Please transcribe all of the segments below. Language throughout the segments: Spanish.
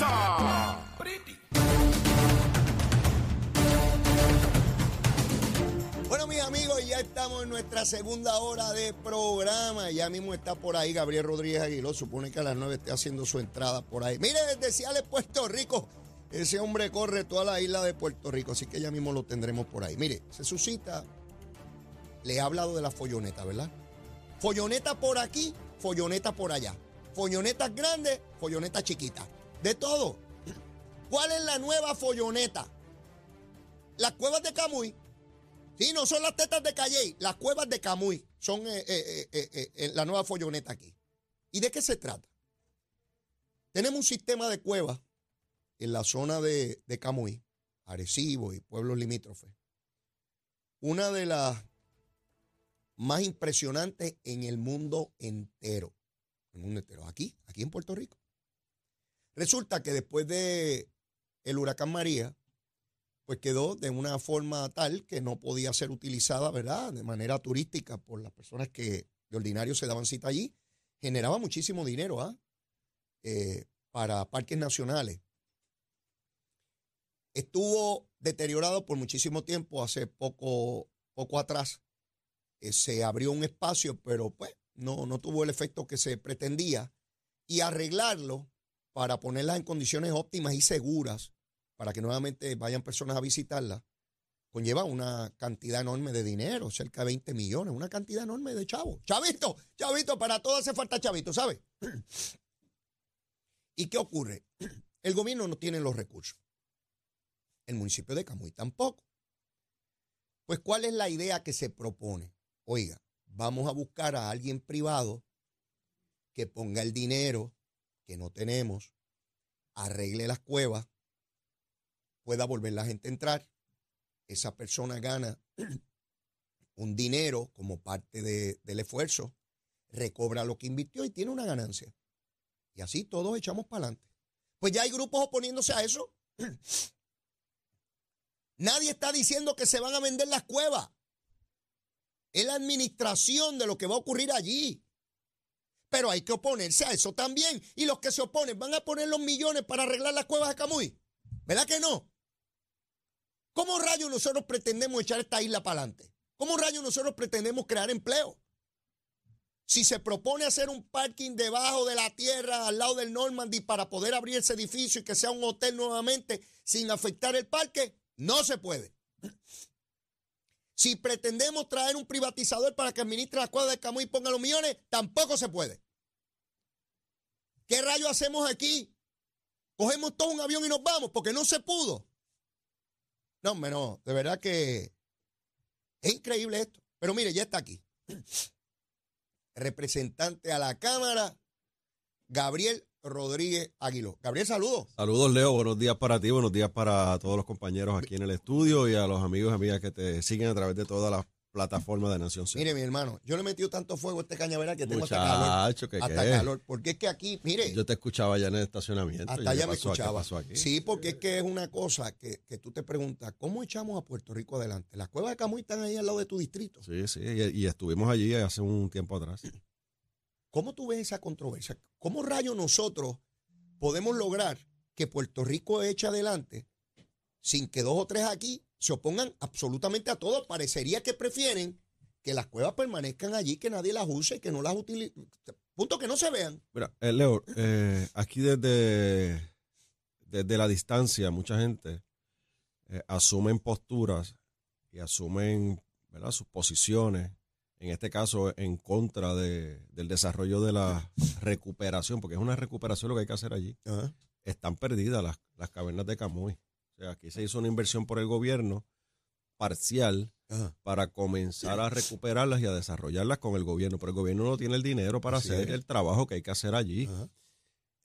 comienza. Bueno, mis amigos, ya estamos en nuestra segunda hora de programa. Ya mismo está por ahí Gabriel Rodríguez Aguiló. Supone que a las 9 esté haciendo su entrada por ahí. Mire, desde Ciales, Puerto Rico. Ese hombre corre toda la isla de Puerto Rico, así que ya mismo lo tendremos por ahí. Mire, se suscita. Le he hablado de la folloneta, ¿verdad? Folloneta por aquí, folloneta por allá. Follonetas grandes, follonetas chiquitas. De todo. ¿Cuál es la nueva folloneta? Las cuevas de Camuy. Sí, no son las tetas de Calle, las cuevas de Camuy son eh, eh, eh, la nueva folloneta aquí. ¿Y de qué se trata? Tenemos un sistema de cuevas en la zona de, de Camuy, Arecibo y pueblos limítrofes. Una de las más impresionantes en el mundo entero. En el mundo entero. Aquí, aquí en Puerto Rico. Resulta que después de el huracán María, pues quedó de una forma tal que no podía ser utilizada, ¿verdad? De manera turística por las personas que de ordinario se daban cita allí. Generaba muchísimo dinero, ¿ah? Eh, para parques nacionales. Estuvo deteriorado por muchísimo tiempo, hace poco, poco atrás eh, se abrió un espacio, pero pues no, no tuvo el efecto que se pretendía. Y arreglarlo para ponerlas en condiciones óptimas y seguras para que nuevamente vayan personas a visitarla, conlleva una cantidad enorme de dinero, cerca de 20 millones, una cantidad enorme de chavos. Chavito, chavito, para todo hace falta chavito, ¿sabes? ¿Y qué ocurre? El gobierno no tiene los recursos. El municipio de Camuy tampoco. Pues, ¿cuál es la idea que se propone? Oiga, vamos a buscar a alguien privado que ponga el dinero que no tenemos, arregle las cuevas, pueda volver la gente a entrar. Esa persona gana un dinero como parte de, del esfuerzo, recobra lo que invirtió y tiene una ganancia. Y así todos echamos para adelante. Pues ya hay grupos oponiéndose a eso. Nadie está diciendo que se van a vender las cuevas. Es la administración de lo que va a ocurrir allí. Pero hay que oponerse a eso también. Y los que se oponen van a poner los millones para arreglar las cuevas de Camuy. ¿Verdad que no? ¿Cómo rayos nosotros pretendemos echar esta isla para adelante? ¿Cómo rayos nosotros pretendemos crear empleo? Si se propone hacer un parking debajo de la tierra, al lado del Normandy, para poder abrir ese edificio y que sea un hotel nuevamente sin afectar el parque, no se puede. Si pretendemos traer un privatizador para que administre la cuadra de Camuy y ponga los millones, tampoco se puede. ¿Qué rayos hacemos aquí? Cogemos todo un avión y nos vamos porque no se pudo. No, hombre, no, de verdad que es increíble esto. Pero mire, ya está aquí. Representante a la Cámara, Gabriel Rodríguez Aguiló. Gabriel, saludos. Saludos, Leo. Buenos días para ti, buenos días para todos los compañeros aquí en el estudio y a los amigos y amigas que te siguen a través de todas las plataformas de Nación C. Mire, mi hermano, yo le he metido tanto fuego a este cañaveral que tengo hasta Muchacho, calor. ¿qué Hasta qué? calor. Porque es que aquí, mire, Yo te escuchaba ya en el estacionamiento. hasta ¿Y qué allá me escuchaba. aquí? Sí, porque es que es una cosa que, que tú te preguntas, ¿cómo echamos a Puerto Rico adelante? Las cuevas de Camuy están ahí al lado de tu distrito. Sí, sí, y, y estuvimos allí hace un tiempo atrás. ¿Cómo tú ves esa controversia? ¿Cómo rayos nosotros podemos lograr que Puerto Rico eche adelante sin que dos o tres aquí se opongan absolutamente a todo? Parecería que prefieren que las cuevas permanezcan allí, que nadie las use, que no las utilice. Punto que no se vean. Mira, eh, Leo, eh, aquí desde, desde la distancia mucha gente eh, asumen posturas y asumen sus posiciones, en este caso en contra de- del desarrollo de la recuperación, porque es una recuperación lo que hay que hacer allí. Están perdidas las, las cavernas de Camuy. O sea, aquí se hizo una inversión por el gobierno parcial Ajá. para comenzar a recuperarlas y a desarrollarlas con el gobierno, pero el gobierno no tiene el dinero para Así hacer es. el trabajo que hay que hacer allí. Ajá.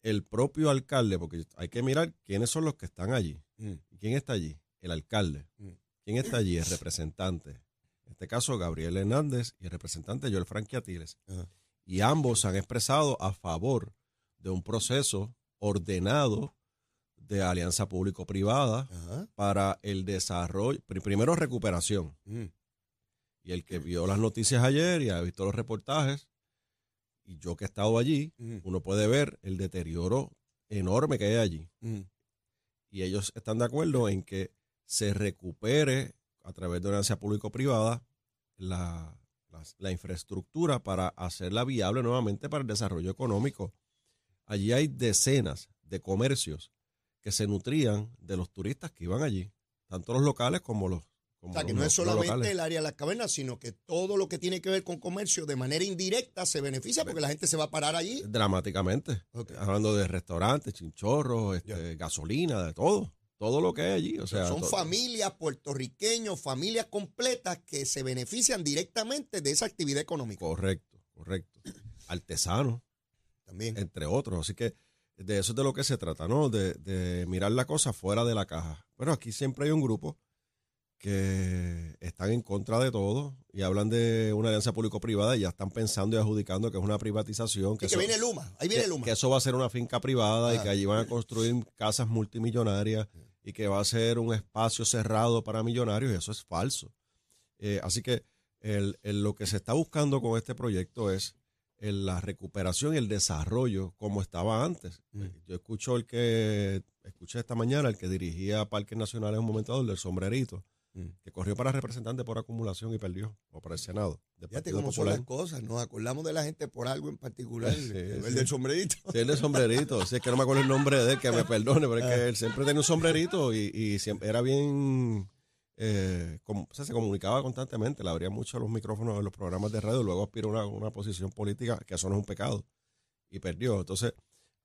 El propio alcalde, porque hay que mirar quiénes son los que están allí. Mm. ¿Y ¿Quién está allí? El alcalde. Mm. ¿Quién está allí? El representante. En este caso, Gabriel Hernández y el representante Joel Frankie Atiles. Ajá. Y ambos se han expresado a favor de un proceso ordenado de alianza público-privada para el desarrollo, pri- primero recuperación. Mm. Y el que vio las noticias ayer y ha visto los reportajes, y yo que he estado allí, Mm. uno puede ver el deterioro enorme que hay allí. Mm. Y ellos están de acuerdo en que se recupere a través de una alianza público-privada la, la- la infraestructura para hacerla viable nuevamente para el desarrollo económico. Allí hay decenas de comercios que se nutrían de los turistas que iban allí, tanto los locales como los como O sea, que los- no es solamente el área de las cavernas, sino que todo lo que tiene que ver con comercio de manera indirecta se beneficia porque la gente se va a parar allí. dramáticamente. Hablando de restaurantes, chinchorros, este, gasolina, de todo. Todo lo que hay allí. O sea, Son familias puertorriqueños, familias completas que se benefician directamente de esa actividad económica. Correcto, correcto. Artesanos, También. entre otros. Así que de eso es de lo que se trata, ¿no? De, de mirar la cosa fuera de la caja. Bueno, aquí siempre hay un grupo que están en contra de todo y hablan de una alianza público-privada y ya están pensando y adjudicando que es una privatización. que, eso- viene Luma, ahí viene Luma. que eso va a ser una finca privada y Ah. que allí van a construir casas multimillonarias y que va a ser un espacio cerrado para millonarios y eso es falso. Eh, así que el- el- lo que se está buscando con este proyecto es el- la recuperación y el desarrollo como estaba antes. Mm. Yo escucho el que, escuché esta mañana el que dirigía Parques Nacionales en un momento dado, el del sombrerito, Mm. que corrió para representante por acumulación y perdió, o para el Senado. del Fíjate cómo son las cosas. Nos acordamos de la gente por algo en particular. Sí, el sí. del sombrerito. Sí, el de sombrerito. Si es que no me acuerdo el nombre de él, que me perdone, pero es que él siempre tenía un sombrerito y, y siempre era bien. eh, o sea, se comunicaba constantemente, le abría mucho los micrófonos en los programas de radio, luego aspiró a una, una posición política, que eso no es un pecado, y perdió. Entonces,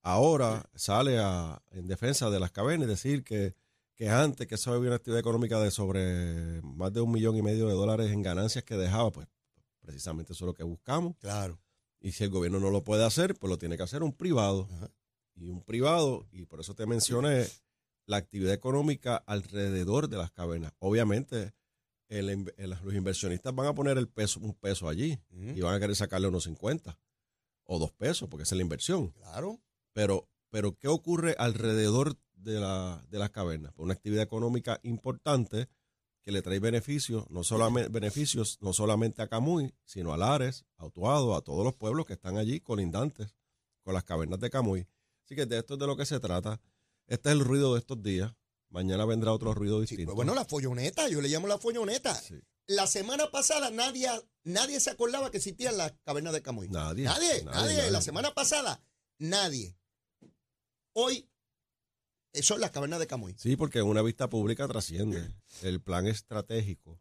ahora sale a, en defensa de las cavernas y decir que, que antes que eso había una actividad económica de sobre más de un millón y medio de dólares en ganancias que dejaba, pues precisamente eso es lo que buscamos. Claro. Y si el gobierno no lo puede hacer, pues lo tiene que hacer un privado. Ajá. Y un privado, y por eso te mencioné la actividad económica alrededor de las cavernas. Obviamente, el in- el- los inversionistas van a poner el peso, un peso allí y van a querer sacarle unos 50 o dos pesos, porque esa es la inversión. Claro. Pero, pero ¿qué ocurre alrededor de, la, de las cavernas? Pues una actividad económica importante que le trae beneficios, no solamente beneficios, no solamente a Camuy, sino a Lares, a Utuado, a todos los pueblos que están allí colindantes con las cavernas de Camuy. Así que de esto es de lo que se trata. Este es el ruido de estos días. Mañana vendrá otro ruido Sí, distinto. pues bueno, la folloneta, yo le llamo la folloneta. Sí. La semana pasada nadie, nadie se acordaba que existían las cavernas de Camuy. Nadie, Nadie, nadie, nadie. nadie. La semana pasada, nadie. Hoy, eh, son las cavernas de Camuy. Sí, porque en una vista pública trasciende el plan estratégico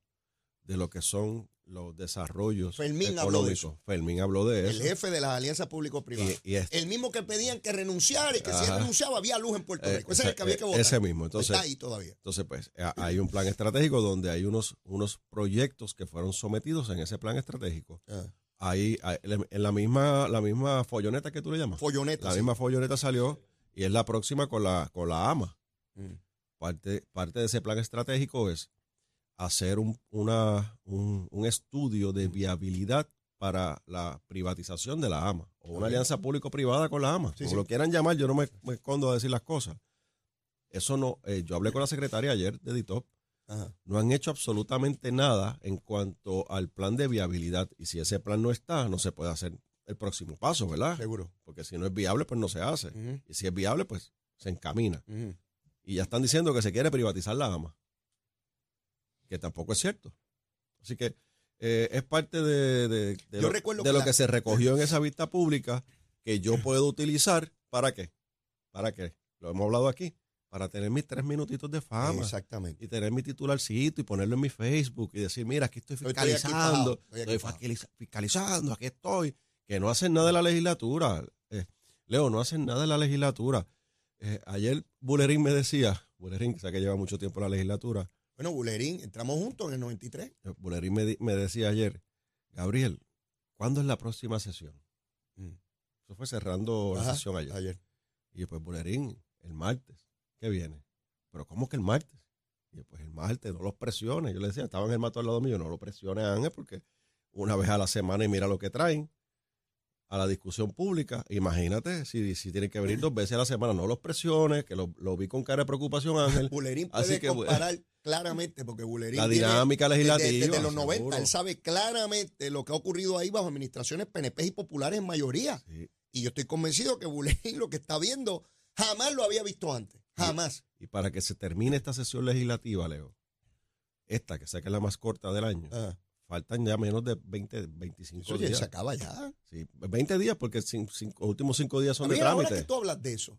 de lo que son los desarrollos Fermín habló de económicos. Fermín habló de El eso. jefe de las alianzas público-privadas. El mismo que pedían que renunciara y que si renunciaba había luz en Puerto eh, Rico. Ese es el que había que eh, votar. Ese mismo. Entonces, Está ahí todavía. entonces pues, hay un plan estratégico donde hay unos, unos proyectos que fueron sometidos en ese plan estratégico. Ah, Ahí, ahí, en la misma, la misma folloneta que tú le llamas. Folloneta. La sí. misma folloneta salió y es la próxima con la, con la AMA. Mm. Parte, parte de ese plan estratégico es hacer un, una, un, un estudio de viabilidad para la privatización de la AMA o una alianza público-privada con la AMA. Sí, como sí. lo quieran llamar, yo no me, me escondo a decir las cosas. Eso no, eh, yo hablé con la secretaria ayer de DITOP, Ajá. no han hecho absolutamente nada en cuanto al plan de viabilidad y si ese plan no está, no se puede hacer el próximo paso, ¿verdad? Seguro. Porque si no es viable, pues no se hace. Y si es viable, pues se encamina. Y ya están diciendo que se quiere privatizar la AMA. Que tampoco es cierto. Así que eh, es parte de, de- lo, de que lo la- que se recogió en esa vista pública que yo puedo utilizar. ¿Para qué? ¿Para qué? Lo hemos hablado aquí. Para tener mis tres minutitos de fama. Exactamente. Y tener mi titularcito y ponerlo en mi Facebook y decir, mira, aquí estoy Estoy aquí fiscalizando, estoy aquí estoy fiscalizando, aquí estoy. Que no hacen nada de la legislatura. Eh, Leo, no hacen nada de la legislatura. Eh, ayer Bulerín me decía, Bulerín, que que lleva mucho tiempo en la legislatura, Bueno, Bulerín, entramos juntos en el 93. eh, Bulerín me, decía ayer, Gabriel, ¿cuándo es la próxima sesión? Mm. Eso fue cerrando la sesión ayer. ayer. Y pues, Bulerín, el martes, ¿qué viene? Pero, ¿cómo que el martes? Y pues, el martes, no los presiones. Yo le decía, estaba en el mato al lado mío, no lo presiones, Ángel, porque una vez a la semana y mira lo que traen a la discusión pública. Imagínate si, si tienen que venir dos veces a la semana, no los presiones, que lo, lo vi con cara de preocupación, Ángel. Bulerín Así puede que, bueno. comparar claramente, porque Bulerín La dinámica legislativa. desde los 90, seguro. él sabe claramente lo que ha ocurrido ahí bajo administraciones PNP y populares en mayoría. Sí. Y yo estoy convencido que Bulerín lo que está viendo, Jamás lo había visto antes. Jamás. Y para que se termine esta sesión legislativa, Leo, esta que sé que es la más corta del año, Ah, faltan ya menos de 20, 25 oye, días. se acaba ya. Sí, 20 días porque cin- cin- los últimos 5 días son de ahora trámite. que tú hablas de eso,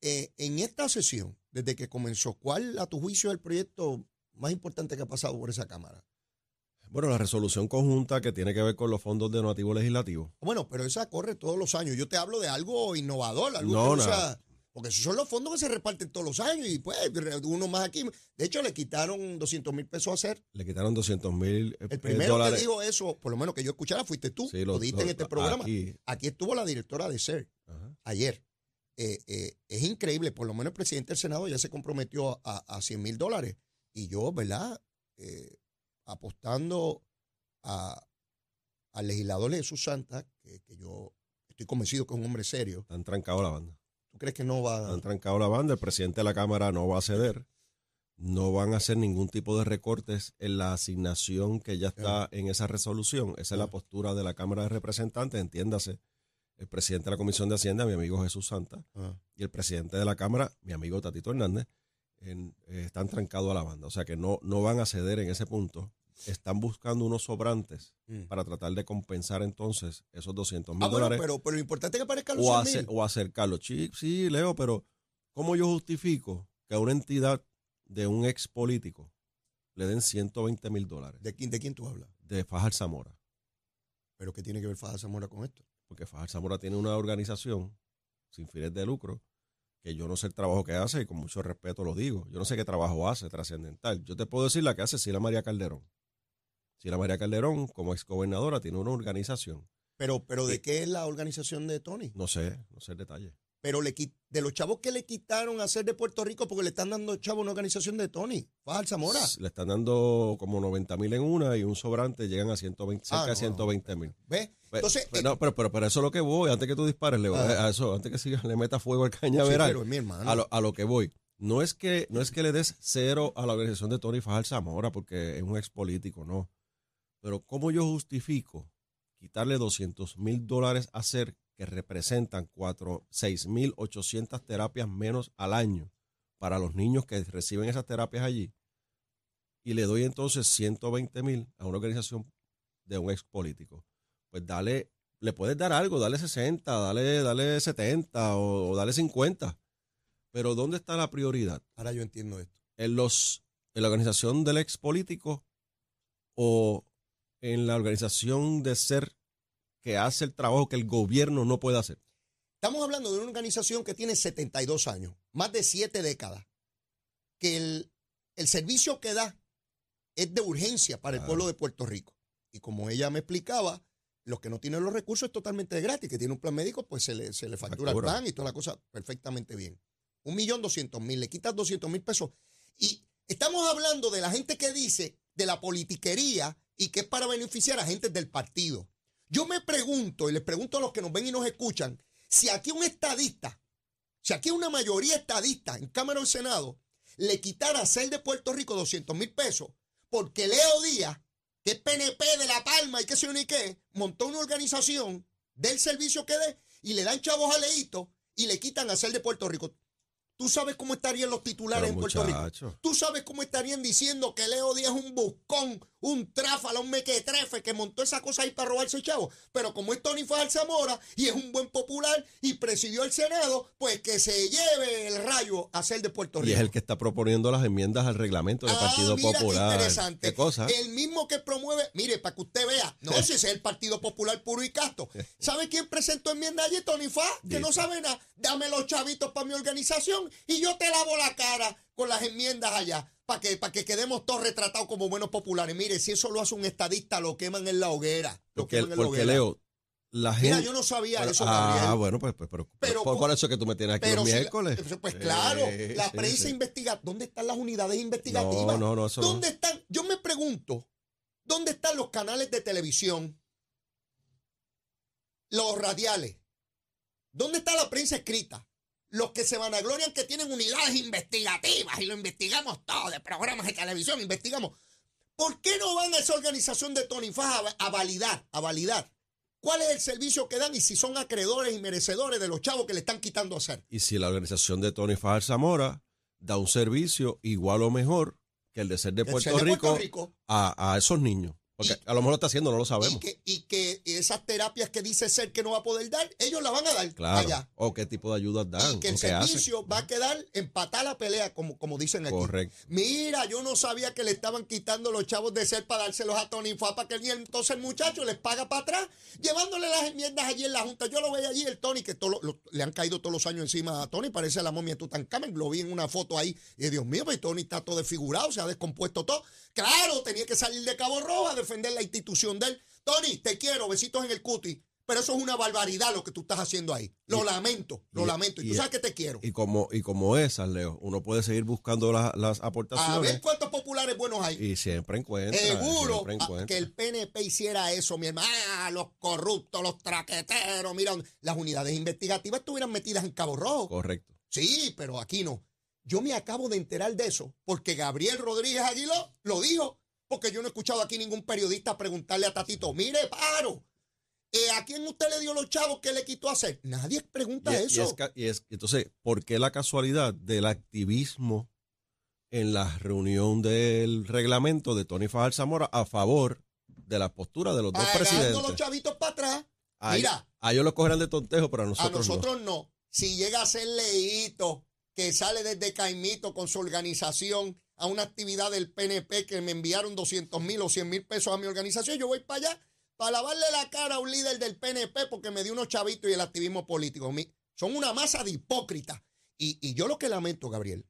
eh, en esta sesión, desde que comenzó, ¿cuál a tu juicio es el proyecto más importante que ha pasado por esa Cámara? Bueno, la resolución conjunta que tiene que ver con los fondos de donativo legislativo. Bueno, pero esa corre todos los años. Yo te hablo de algo innovador, algo No, que sea- porque esos son los fondos que se reparten todos los años y pues uno más aquí. De hecho, le quitaron 200 mil pesos a hacer. Le quitaron 200 mil eh, El primero dólares. que dijo eso, por lo menos que yo escuchara, fuiste tú. Sí, lo, lo- diste en este programa. aquí. Aquí estuvo la directora de SER Ajá. ayer. Eh, eh, es increíble, por lo menos el presidente del Senado ya se comprometió a, a 100 mil dólares. Y yo, ¿verdad? Eh, apostando a, al legislador Jesús Santa, que, que yo estoy convencido que es un hombre serio. Han trancado la banda. ¿Tú crees que no va Han trancado la banda. El presidente de la Cámara no va a ceder. No van a hacer ningún tipo de recortes en la asignación que ya está en esa resolución. Esa es la postura de la Cámara de Representantes. Entiéndase, el presidente de la Comisión de Hacienda, mi amigo Jesús Santa, Ah, y el presidente de la Cámara, mi amigo Tatito Hernández, en- eh, están trancados a la banda. O sea que no, no van a ceder en ese punto. Están buscando unos sobrantes mm. para tratar de compensar entonces esos 200 mil Ah, bueno, dólares pero, pero lo importante es que parezcan los o, 100 hacer, mil. o acercarlo. Sí, sí, Leo, pero ¿cómo yo justifico que a una entidad de un ex político le den 120 mil dólares ¿De quién, ¿De quién tú hablas? de Fajar Zamora? ¿Pero qué tiene que ver Faja Zamora con esto? Porque Fajar Zamora tiene una organización sin fines de lucro que yo no sé el trabajo que hace y con mucho respeto lo digo. Yo no sé qué trabajo hace trascendental. Yo te puedo decir la que hace Sila María Calderón. Sila María Calderón, como exgobernadora, tiene una organización. Pero, pero ¿de Sí. qué es la organización de Tony? No sé, no sé el detalle. Pero le de los chavos que le quitaron a ser de Puerto Rico porque le están dando chavos una organización de Tony. Faja Zamora. Le están dando como 90 mil en una y un sobrante llegan a 120, cerca Ah, no, de no. 120 mil. ¿Ves? Entonces, pues, eh, no, pero, pero, pero eso es lo que voy, antes que tú dispares, Leo, eh, a eso, antes que siga, le meta fuego al sí, cañaveral, pero hermano. a, lo, a lo que voy. No es que, no es que le des cero a la organización de Tony Fajal Zamora porque es un ex político, no. Pero ¿cómo yo justifico quitarle 200 mil dólares a hacer que representan 4, 6 mil 800 terapias menos al año para los niños que reciben esas terapias allí? Y le doy entonces 120 mil a una organización de un ex político. Pues dale, le puedes dar algo, dale 60, dale, dale 70 o, o dale 50. Pero ¿dónde está la prioridad? Ahora yo entiendo esto. ¿En, los, ¿En la organización del ex político o en la organización de ser que hace el trabajo que el gobierno no puede hacer? Estamos hablando de una organización que tiene 72 años, más de 7 décadas, que el, el servicio que da es de urgencia para el pueblo de Puerto Rico. Y como ella me explicaba, los que no tienen los recursos es totalmente gratis, que tiene un plan médico, pues se le, se le factura el Factura. plan y toda la cosa perfectamente bien. Un millón doscientos mil, le quitas doscientos mil pesos. Y estamos hablando de la gente que dice de la politiquería y que es para beneficiar a gente del partido. Yo me pregunto, y les pregunto a los que nos ven y nos escuchan, si aquí un estadista, si aquí una mayoría estadista en Cámara o Senado le quitara Cel de Puerto Rico 200 mil pesos, porque Leo Díaz, que es PNP de La Palma y sé yo ni qué, montó una organización del servicio que dé y le dan chavos a Leito y le quitan a Cel de Puerto Rico. ¿Tú sabes cómo estarían los titulares Pero, en Puerto Rico? ¿Tú sabes cómo estarían diciendo que Leo Díaz es un buscón, un tráfala, un mequetrefe que montó esa cosa ahí para robarse chavo? Pero como es Tony Fajal Zamora y es un buen popular y presidió el Senado, pues que se lleve el rayo a ser de Puerto Rico. Y es el que está proponiendo las enmiendas al reglamento del Ah, Partido mira qué Popular. interesante. ¿Qué cosa? El mismo que promueve, mire, para que usted vea, no, si ese es el Partido Popular puro y casto. ¿Sabe quién presentó enmienda allí? Tony Fa, que no sabe nada. Dame los chavitos para mi organización y yo te lavo la cara con las enmiendas allá. Para que, para que quedemos todos retratados como buenos populares. Mire, si eso lo hace un estadista, lo queman en la hoguera. Lo Porque, queman en la porque hoguera. Leo, la gente. Mira, yo no sabía eso, ah, Gabriel. bueno, pues, pues, pero, Pero por, por eso que tú me tienes aquí Pero los si la- miércoles. pues claro, Eh, la prensa sí. investiga. ¿Dónde están las unidades investigativas? No, no, no, eso ¿Dónde no. están? Yo me pregunto, ¿dónde están los canales de televisión? Los radiales. ¿Dónde está la prensa escrita? Los que se vanaglorian que tienen unidades investigativas y lo investigamos todo, de programas de televisión, investigamos. ¿Por qué no van a esa organización de Tony Faja a, a validar, a validar cuál es el servicio que dan y si son acreedores y merecedores de los chavos que le están quitando a hacer. Y si la organización de Tony Fajar Zamora da un servicio igual o mejor que el de ser de, Puerto, ser de Rico, Rico. A, a esos niños. Porque Y- a lo mejor lo está haciendo, no lo Y sabemos. que, y que esas terapias que dice ser que no va a poder dar, ellos la van a dar Claro. allá. O qué tipo de ayudas dan. Y que el hacen. servicio va a quedar empatar la pelea, como, como dicen aquí. Correcto. Mira, yo no sabía que le estaban quitando los chavos de ser para dárselos a Tony Fa para que él, entonces el muchacho les paga para atrás, llevándole las enmiendas allí en la Junta. Yo lo veía allí, el Tony, que todo lo- le han caído todos los años encima a Tony, parece la momia de Tutankamen, lo vi en una foto ahí, y Dios mío, pues Tony está todo desfigurado, se ha descompuesto todo. Claro, tenía que salir de Cabo Rojo a defender la institución de él. Tony, te quiero, besitos en el cuti. Pero eso es una barbaridad lo que tú estás haciendo ahí. Lo Y- lamento, lo y- lamento. Y, tú y- sabes que te quiero. Y como, y como esas, Leo, uno puede seguir buscando la- las A aportaciones ver cuántos populares buenos hay. y siempre encuentra. Seguro siempre encuentra. que el PNP hiciera eso, mi hermano. Ah, los corruptos, los traqueteros. Mira, las unidades investigativas estuvieran metidas en Cabo Rojo. Correcto. Sí, pero aquí no. Yo me acabo de enterar de eso porque Gabriel Rodríguez Aguiló lo dijo. Porque yo no he escuchado aquí ningún periodista preguntarle a Tatito, mire, paro, eh, ¿a quién usted le dio los chavos que le quitó a hacer? Nadie pregunta Y, y eso. es ca- y es- entonces, ¿por qué la casualidad del activismo en la reunión del reglamento de Tony Fajar Zamora a favor de la postura de los dos Pagando los presidentes? chavitos para atrás. Mira. a ellos los cogerán de tontejo, pero a nosotros, a nosotros no. Si llega a ser leíto, que sale desde Caimito con su organización a una actividad del PNP que me enviaron 200 mil o 100 mil pesos a mi organización, yo voy para allá para lavarle la cara a un líder del PNP porque me dio unos chavitos y el activismo político. Son una masa de hipócritas. Y, y yo lo que lamento, Gabriel,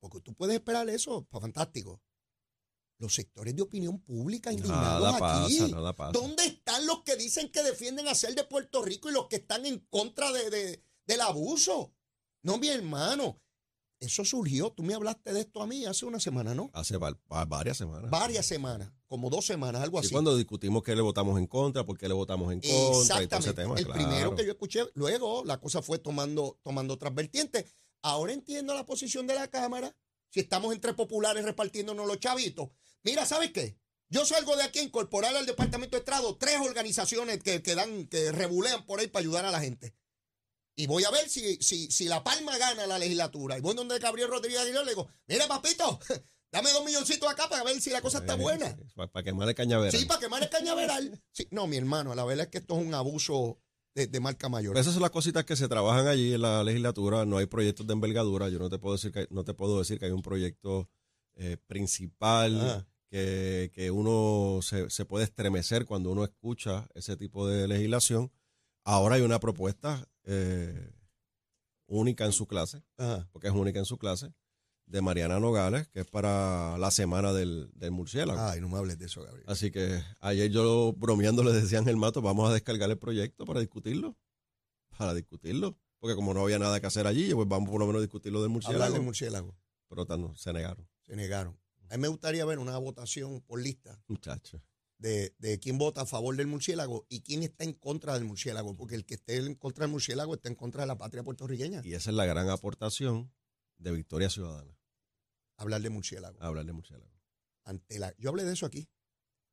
porque tú puedes esperar eso, pues, fantástico. Los sectores de opinión pública indignados Nada aquí. pasa, nada pasa. ¿Dónde están los que dicen que defienden hacer de Puerto Rico y los que están en contra de, de- del abuso? No, mi hermano. Eso surgió, tú me hablaste de esto a mí hace una semana, ¿no? Hace va- va- varias semanas. Varias semanas, como dos semanas, algo Y así. cuando discutimos que le votamos en contra, por qué le votamos en contra y todo ese Exactamente. tema. el claro. primero que yo escuché, luego la cosa fue tomando, tomando otras vertientes. Ahora entiendo la posición de la Cámara. Si estamos entre populares repartiéndonos los chavitos. Mira, ¿sabes qué? Yo salgo de aquí a incorporar al Departamento de Estrado tres organizaciones que, que dan, que rebulean por ahí para ayudar a la gente. Y voy a ver si, si, si La Palma gana la legislatura. Y voy donde Gabriel Rodríguez Aguilar le digo, mira, papito, dame dos milloncitos acá para ver si la cosa está Eh, buena. Para, para quemarle cañaveral. Sí, para quemar el cañaveral. Sí, no, mi hermano, la verdad es que esto es un abuso de, de marca mayor. Pero esas son las cositas que se trabajan allí en la legislatura. No hay proyectos de envergadura. Yo no te puedo decir que no te puedo decir que hay un proyecto eh, principal Ajá. que, que uno se, se puede estremecer cuando uno escucha ese tipo de legislación. Ahora hay una propuesta eh, única en su clase, Ajá. porque es única en su clase, de Mariana Nogales, que es para la semana del, del murciélago. Ay, no me hables de eso, Gabriel. Así que ayer yo bromeando le decía a Ángel Mato, vamos a descargar el proyecto para discutirlo. Para discutirlo. Porque como no había nada que hacer allí, pues vamos por lo menos a discutirlo del Hablar murciélago. de murciélago. Pero tan- no, se negaron, Se negaron. A mí me gustaría ver una votación por lista muchachos. De, de quién vota a favor del murciélago y quién está en contra del murciélago. Porque el que esté en contra del murciélago está en contra de la patria puertorriqueña. Y esa es la gran aportación de Victoria Ciudadana, Hablar de murciélago. hablar de murciélago. ante la, yo hablé de eso aquí,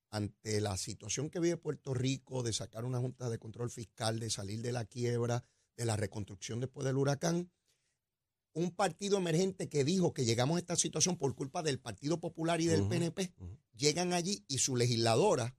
ante la situación que vive Puerto Rico de sacar una junta de control fiscal, de salir de la quiebra, de la reconstrucción después del huracán, un partido emergente que dijo que llegamos a esta situación por culpa del Partido Popular y del PNP, llegan allí y su legisladora,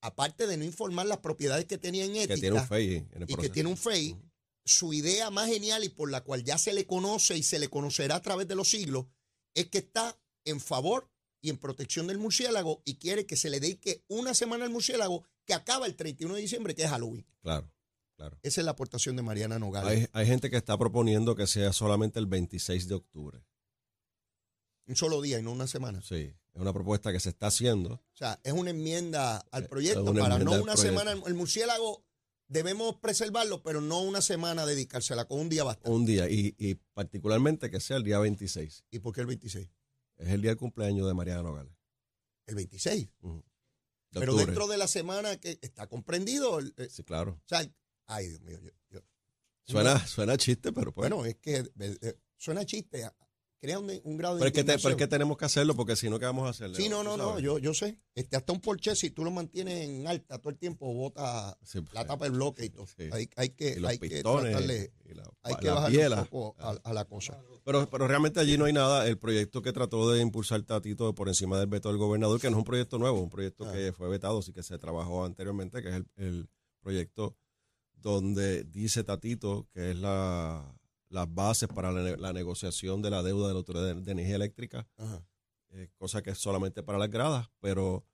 aparte de no informar las propiedades que tenía en ética Que tiene un FEI en el y que tiene un FEI, su idea más genial y por la cual ya se le conoce y se le conocerá a través de los siglos, es que está en favor y en protección del murciélago y quiere que se le dedique una semana al murciélago que acaba el 31 de diciembre, que es Halloween. Claro, claro. Esa es la aportación de Mariana Nogales. Hay, hay gente que está proponiendo que sea solamente el 26 de octubre. Un solo día y no una semana. Sí, es una propuesta que se está haciendo. O sea, es una enmienda al proyecto para no una proyecto. semana. El murciélago debemos preservarlo, pero no una semana dedicársela, con un día basta. Un día, y, y particularmente que sea el día 26. ¿Y por qué el 26? Es el día del cumpleaños de Mariana Nogales. El 26. Ujú. De Pero octubre. dentro de la semana que está comprendido. el- eh, Sí, claro. o sea, ay, Dios mío. yo- yo- Suena, suena chiste, pero pues. bueno, es que eh, eh, suena chiste. crea un, un grado de Pero es, que te- pero es que tenemos que hacerlo porque si no, ¿qué vamos a hacer? Sí, no, no, no, yo, yo sé. Este, hasta un Porsche, si tú lo mantienes en alta todo el tiempo, bota Sí, pues, la tapa del bloque y todo. Sí. Hay, hay que, y hay que tratarle, la- hay que bajarle un poco a, a la cosa. Pero, pero realmente allí no hay nada. El proyecto que trató de impulsar Tatito por encima del veto del gobernador, que no es un proyecto nuevo, un proyecto Ah. que fue vetado, sí que se trabajó anteriormente, que es el, el proyecto donde dice Tatito que es la, las bases para la, la negociación de la deuda de la Autoridad de, Energía Eléctrica, eh, cosa que es solamente para las gradas, pero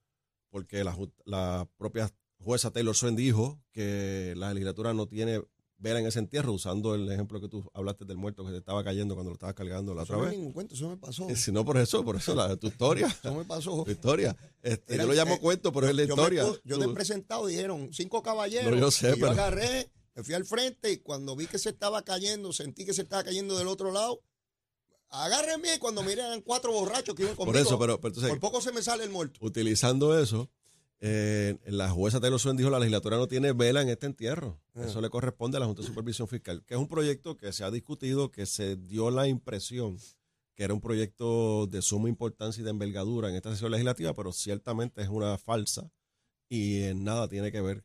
porque la propia jueza Taylor Swain dijo que la legislatura no tiene vela en ese entierro, usando el ejemplo que tú hablaste del muerto que se estaba cayendo cuando lo estabas cargando la Eso otra no vez. es ningún cuento, eso me pasó. Eh, Si no por eso, por eso la, tu historia. Eso me pasó. Tu historia. Este, Era- yo lo llamo eh, cuento, pero es la Yo, me historia. yo te he presentado, dijeron cinco caballeros. No, yo sé, y pero- agarré, me fui al frente y cuando vi que se estaba cayendo, sentí que se estaba cayendo del otro lado. Agárrenme y cuando miré eran cuatro borrachos que iban conmigo. por eso, pero, pero entonces, Por poco se me sale el muerto. utilizando eso, eh, la jueza Taylor Swain dijo la legislatura no tiene vela en este entierro. Ah. Eso le corresponde a la Junta de Supervisión Fiscal, que es un proyecto que se ha discutido, que se dio la impresión que era un proyecto de suma importancia y de envergadura en esta sesión legislativa, pero ciertamente es una falsa y en nada tiene que ver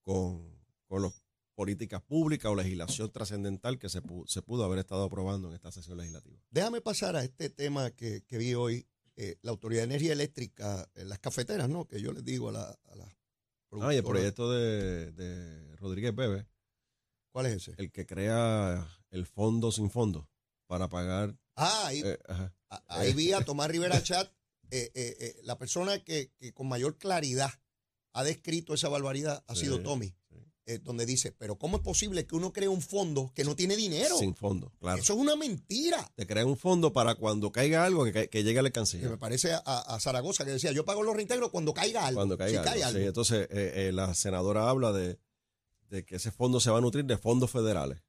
con, con las políticas públicas o legislación trascendental que se, pu- se pudo haber estado aprobando en esta sesión legislativa. Déjame pasar a este tema que, que vi hoy. Eh, la Autoridad de Energía Eléctrica, en las cafeteras, ¿no? Que yo les digo a la, a las Ah, y el proyecto de, de Rodríguez Bebe, ¿Cuál es ese? el que crea el fondo sin fondo para pagar. Ah, ahí, eh, ajá. a- ahí vi a Tomás Rivera Chat, eh, eh, eh, la persona que, que con mayor claridad ha descrito esa barbaridad ha Sí, sido Tommy. Eh, donde dice, pero ¿cómo es posible que uno cree un fondo que no tiene dinero? Sin fondo, claro. Eso es una mentira. Te crea un fondo para cuando caiga algo que, que llegue a la Que me parece a, a Zaragoza que decía, yo pago los reintegros cuando caiga algo. Cuando caiga si cae algo. algo. Sí, entonces, eh, eh, la senadora habla de, de que ese fondo se va a nutrir de fondos federales.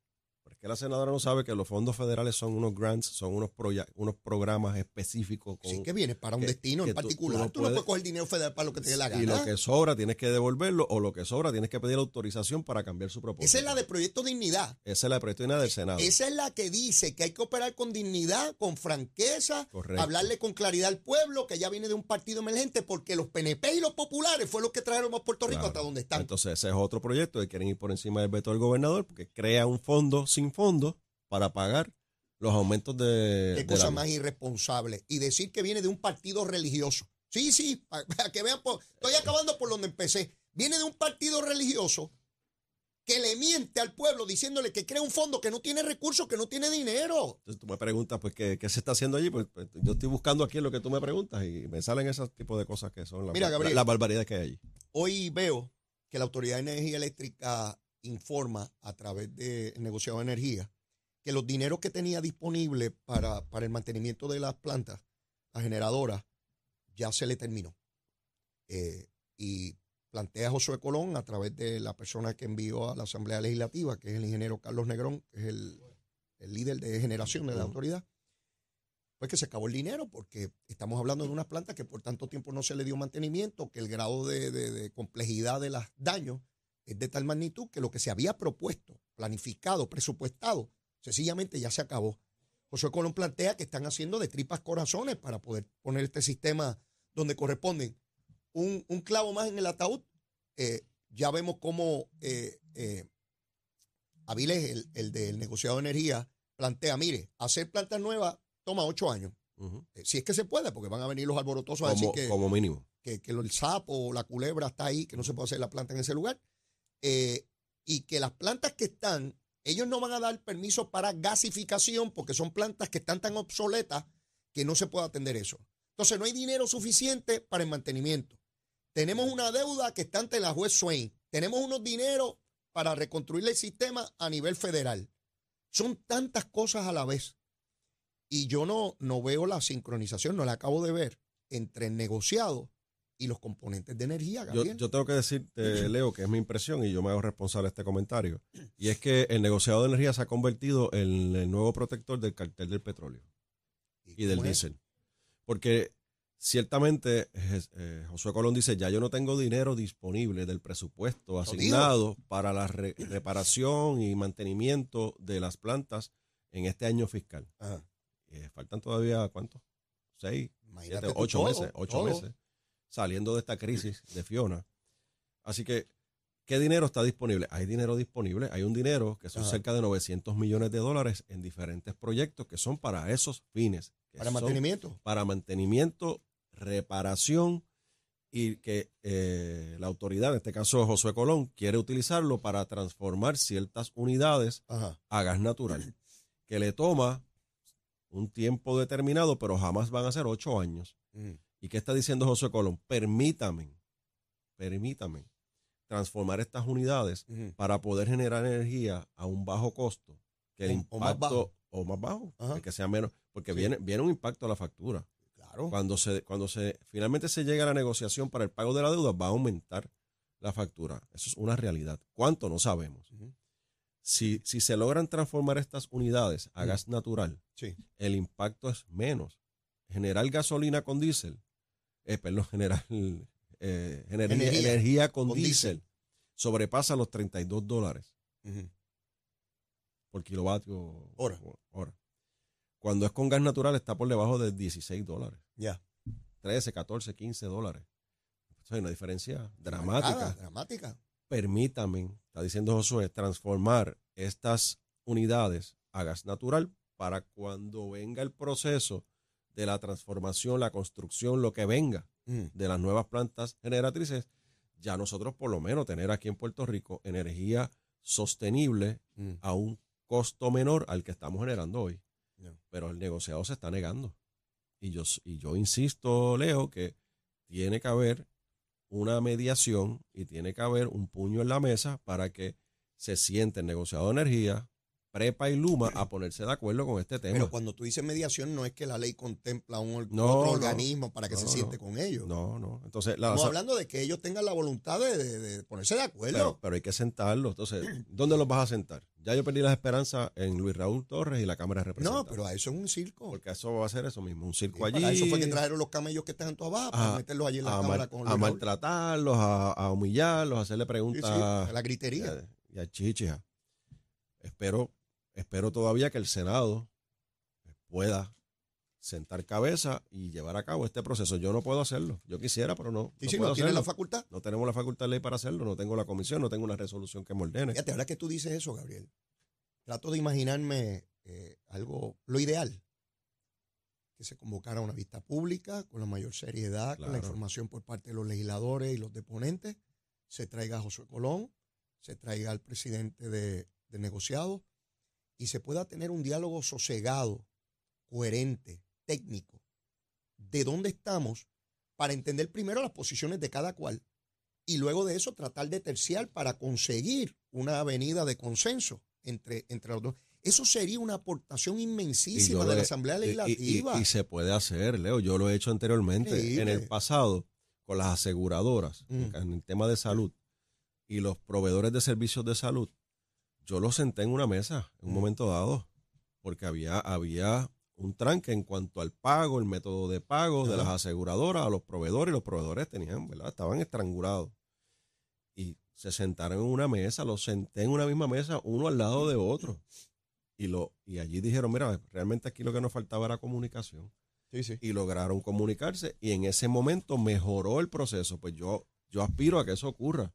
Porque la senadora no sabe que los fondos federales son unos grants, son unos, unos programas específicos. Con, Sí, que viene para un que- destino que en tú- tú particular. no Tú no puedes coger dinero federal para lo que te dé la gana. y lo que sobra tienes que devolverlo o lo que sobra tienes que pedir autorización para cambiar su propósito. Esa es la de Proyecto Dignidad. Esa es la proyecto del Senado. Esa es la que dice que hay que operar con dignidad, con franqueza, Correcto. hablarle con claridad al pueblo, que ya viene de un partido emergente, porque los PNP y los populares fue los que trajeron a Puerto Rico Claro. hasta donde están. Entonces ese es otro proyecto que quieren ir por encima del veto del gobernador porque crea un fondo sin fondo para pagar los aumentos de... Qué de cosa la- más irresponsable. Y decir que viene de un partido religioso. Sí, sí, para, que vean, por- estoy acabando por donde empecé. Viene de un partido religioso que le miente al pueblo diciéndole que crea un fondo que no tiene recursos, que no tiene dinero. Entonces tú me preguntas, pues, ¿qué, qué se está haciendo allí? Pues, pues, yo estoy buscando aquí lo que tú me preguntas y me salen esos tipos de cosas que son la- Mira, la- las barbaridades que hay allí. Hoy veo que la Autoridad de Energía Eléctrica informa a través del negociado de energía que los dineros que tenía disponibles para, para el mantenimiento de las plantas, las generadoras, ya se le terminó. Eh, y plantea Josué Colón a través de la persona que envió a la Asamblea Legislativa, que es el ingeniero Carlos Negrón, que es el, el líder de generación de la autoridad, pues que se acabó el dinero, porque estamos hablando de unas plantas que por tanto tiempo no se le dio mantenimiento, que el grado de, de- de complejidad de los daños es de tal magnitud que lo que se había propuesto, planificado, presupuestado, sencillamente ya se acabó. José Colón plantea que están haciendo de tripas corazones para poder poner este sistema donde corresponden. Un, un clavo más en el ataúd. Eh, ya vemos cómo eh, eh, Avilés, el, el del negociado de energía, plantea, mire, hacer plantas nuevas toma ocho años. Eh, si es que se puede, porque van a venir los alborotosos a decir Como, que, como mínimo. que, que el sapo o la culebra está ahí, que no se puede hacer la planta en ese lugar. Eh, y que las plantas que están, ellos no van a dar permiso para gasificación porque son plantas que están tan obsoletas que no se puede atender eso. Entonces no hay dinero suficiente para el mantenimiento. Tenemos una deuda que está ante la juez Swain. Tenemos unos dineros para reconstruir el sistema a nivel federal. Son tantas cosas a la vez. Y yo no, no veo la sincronización, no la acabo de ver entre el negociado y los componentes de energía, Yo, yo tengo que decirte, Leo, que es mi impresión y yo me hago responsable de este comentario. Y es que el negociado de energía se ha convertido en el nuevo protector del cartel del petróleo y del diésel. Porque ciertamente eh, eh, Josué Colón dice, ya yo no tengo dinero disponible del presupuesto asignado para la re- reparación y mantenimiento de las plantas en este año fiscal. Ajá. que faltan todavía, ¿cuántos? Seis, Imagínate siete, tú ocho todo, meses, ocho todo. meses, saliendo de esta crisis de Fiona. Así que, ¿qué dinero está disponible? Hay dinero disponible, hay un dinero que son Ajá. cerca de 900 millones de dólares en diferentes proyectos que son para esos fines. Para mantenimiento. Para mantenimiento, reparación y que eh, la autoridad, en este caso Josué Colón, quiere utilizarlo para transformar ciertas unidades Ajá. a gas natural, que le toma un tiempo determinado, pero jamás van a ser ocho años. Mm. ¿Y qué está diciendo José Colón? Permítame, permítame transformar estas unidades para poder generar energía a un bajo costo, que el O- impacto o más bajo. o más bajo, Ajá. que sea menos, porque Sí. viene, viene un impacto a la factura. Claro. Cuando se, cuando se finalmente se llega a la negociación para el pago de la deuda, va a aumentar la factura. Eso es una realidad. ¿Cuánto? No sabemos. Si, si se logran transformar estas unidades a gas natural, Sí. el impacto es menos. Generar gasolina con diésel, eh, perdón, generar eh, energía, Energía energía con, con diésel sobrepasa los 32 dólares Ujú. por kilovatio Hora. hora. Cuando es con gas natural está por debajo de 16 dólares, Ya. 13, 14, 15 dólares. Hay una diferencia Marcada, dramática. dramática. Permítame, está diciendo Josué, transformar estas unidades a gas natural para cuando venga el proceso de la transformación, la construcción, lo que venga Mm. de las nuevas plantas generatrices, ya nosotros por lo menos tener aquí en Puerto Rico energía sostenible Mm. a un costo menor al que estamos generando hoy. Pero el negociado se está negando. Y yo, y yo insisto, Leo, que tiene que haber una mediación y tiene que haber un puño en la mesa para que se siente el negociado de energía, Prepa y Luma a ponerse de acuerdo con este tema. Pero cuando tú dices mediación, no es que la ley contempla un No, otro no. organismo para que No, se no. siente con ellos. no, no. Entonces, la, Estamos hablando de que ellos tengan la voluntad de, de- de ponerse de acuerdo. pero, pero hay que sentarlos. Entonces, ¿dónde los vas a sentar? Ya yo perdí las esperanzas en Luis Raúl Torres y la Cámara de no, Representantes. pero a eso es un circo. Porque eso va a ser eso mismo, un Sí, circo para allí. eso fue que trajeron los camellos que están en tu abajo para a- meterlos allí en la a, cámara mal- con a Luis Raúl. maltratarlos, a, a humillarlos, a hacerle Sí, preguntas sí, la gritería. eh, y a chichija. Espero, espero todavía que el Senado pueda sentar cabeza y llevar a cabo este proceso. Yo no puedo hacerlo. Yo quisiera, pero no. Sí, puedo no tiene la facultad. No tenemos la facultad de ley para hacerlo, no tengo la comisión, no tengo una resolución que me ordene. Fíjate, ahora que tú dices eso, Gabriel, trato de imaginarme eh, algo, lo ideal, que se convocara una vista pública con la mayor seriedad, con la información por parte de los legisladores y los deponentes, se traiga a Josué Colón, se traiga al presidente de, de negociados y se pueda tener un diálogo sosegado, coherente, técnico, de dónde estamos, para entender primero las posiciones de cada cual y luego de eso tratar de terciar para conseguir una avenida de consenso entre, entre los dos. Eso sería una aportación inmensísima de la Asamblea y- Legislativa. Y, y se puede hacer, Leo. Yo lo he hecho anteriormente Increíble. en el pasado con las aseguradoras, Mm. en el tema de salud y los proveedores de servicios de salud. Yo los senté en una mesa en un Mm. momento dado porque había, había un tranque en cuanto al pago, el método de pago de las aseguradoras a los proveedores y los proveedores tenían, ¿verdad? Estaban estrangulados. Y se sentaron en una mesa, los senté en una misma mesa, uno al lado de otro. Y, lo, y allí dijeron, mira, realmente aquí lo que nos faltaba era comunicación. Sí, sí. Y lograron comunicarse y en ese momento mejoró el proceso. Pues yo, yo aspiro a que eso ocurra.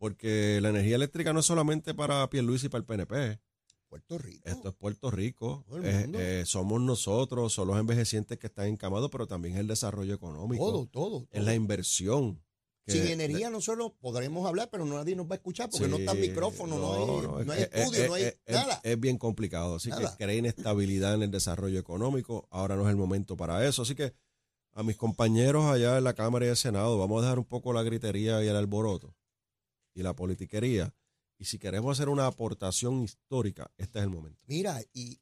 Porque la energía eléctrica no es solamente para Pierluisi y para el PNP. Puerto Rico. Esto es Puerto Rico. El Eh, eh, somos nosotros, son los envejecientes que están encamados, pero también es el desarrollo económico. todo, todo. Es la inversión. Sin energía nosotros podremos hablar, pero nadie nos va a escuchar porque no está Sí, micrófono, no, hay, no hay es- estudio, es- no hay es- es- nada. Es, bien complicado, así Nada. que crea inestabilidad en el desarrollo económico. Ahora no es el momento para eso. Así que a mis compañeros allá en la Cámara y el Senado, vamos a dejar un poco la gritería y el alboroto y la politiquería. Y si queremos hacer una aportación histórica, este es el momento. Mira, y,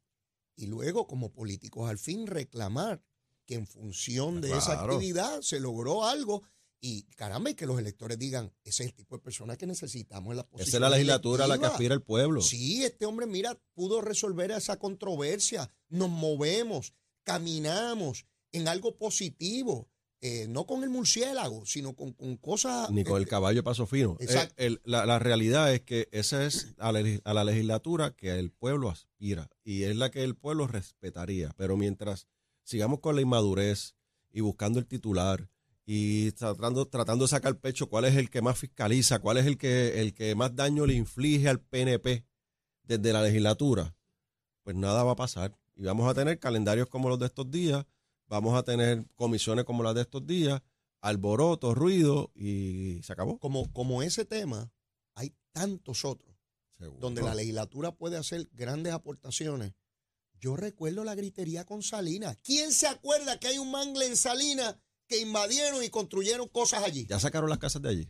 y luego como políticos al fin reclamar que en función de esa actividad se logró algo y caramba, y que los electores digan, ese es el tipo de personas que necesitamos en la posición. Esa es la legislatura a la que aspira el pueblo. Sí, este hombre, mira, pudo resolver esa controversia. Nos movemos, caminamos en algo positivo. Eh, no con el murciélago, sino con, con cosas... Ni con el eh, caballo paso fino. Eh, Exacto. el- la, la realidad es que esa es a la, a la legislatura que el pueblo aspira y es la que el pueblo respetaría. Pero mientras sigamos con la inmadurez y buscando el titular y tratando, tratando de sacar pecho cuál es el que más fiscaliza, cuál es el que, el que más daño le inflige al PNP desde la legislatura, pues nada va a pasar. Y vamos a tener calendarios como los de estos días, vamos a tener comisiones como las de estos días, alboroto, ruido y se acabó. como, como ese tema, hay tantos otros Seguro. donde la legislatura puede hacer grandes aportaciones. Yo recuerdo la gritería con Salinas. ¿Quién se acuerda que hay un mangle en Salinas que invadieron y construyeron cosas allí? Ya sacaron las casas de allí.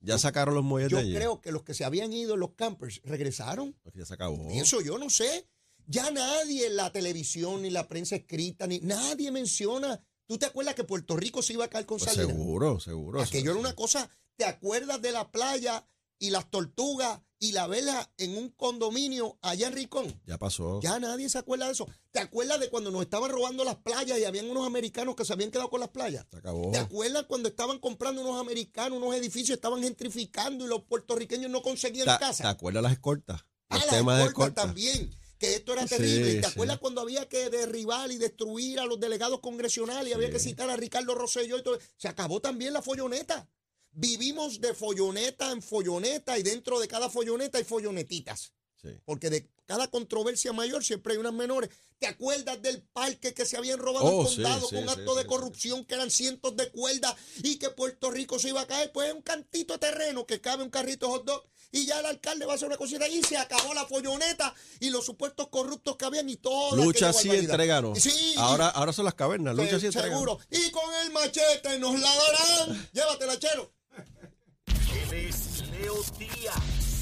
Ya sacaron los muelles Yo de allí. creo que los que se habían ido, los campers, regresaron. Pues ya se acabó. Eso yo no sé. Ya nadie en la televisión, ni la prensa escrita, ni nadie menciona. ¿Tú te acuerdas que Puerto Rico se iba a caer con Pues Salinas? seguro, seguro. Aquello era una cosa. ¿Te acuerdas de la playa y las tortugas y la vela en un condominio allá en Ricón? Ya pasó. Ya nadie se acuerda de eso. ¿Te acuerdas de cuando nos estaban robando las playas y habían unos americanos que se habían quedado con las playas? Se acabó. ¿Te acuerdas cuando estaban comprando unos americanos, unos edificios, estaban gentrificando y los puertorriqueños no conseguían ¿Te, casa? te acuerdas las escoltas? Ah, Los las de escoltas. también, que esto era Sí, terrible. ¿Te sí. acuerdas cuando había que derribar y destruir a los delegados congresionales y había que citar a Ricardo Rosselló y todo? Se acabó también la folloneta. Vivimos de folloneta en folloneta y dentro de cada folloneta hay follonetitas. Sí. Porque de cada controversia mayor siempre hay unas menores. ¿Te acuerdas del parque que se habían robado Oh, el condado sí, con sí, actos sí, de sí. corrupción que eran cientos de cuerdas y que Puerto Rico se iba a caer? Pues es un cantito de terreno que cabe un carrito de hot dog y ya el alcalde va a hacer una cosita y se acabó la folloneta y los supuestos corruptos que habían y todo. Lucha sí entregaron. Sí, Ahora, ahora son las cavernas. Lucha sí se- entregaron. seguro. Y con el machete nos la darán. Llévatela, chero.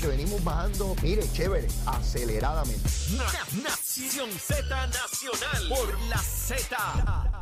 Que venimos bajando, mire, chévere, aceleradamente. Na- Nación Z Nacional por la Z.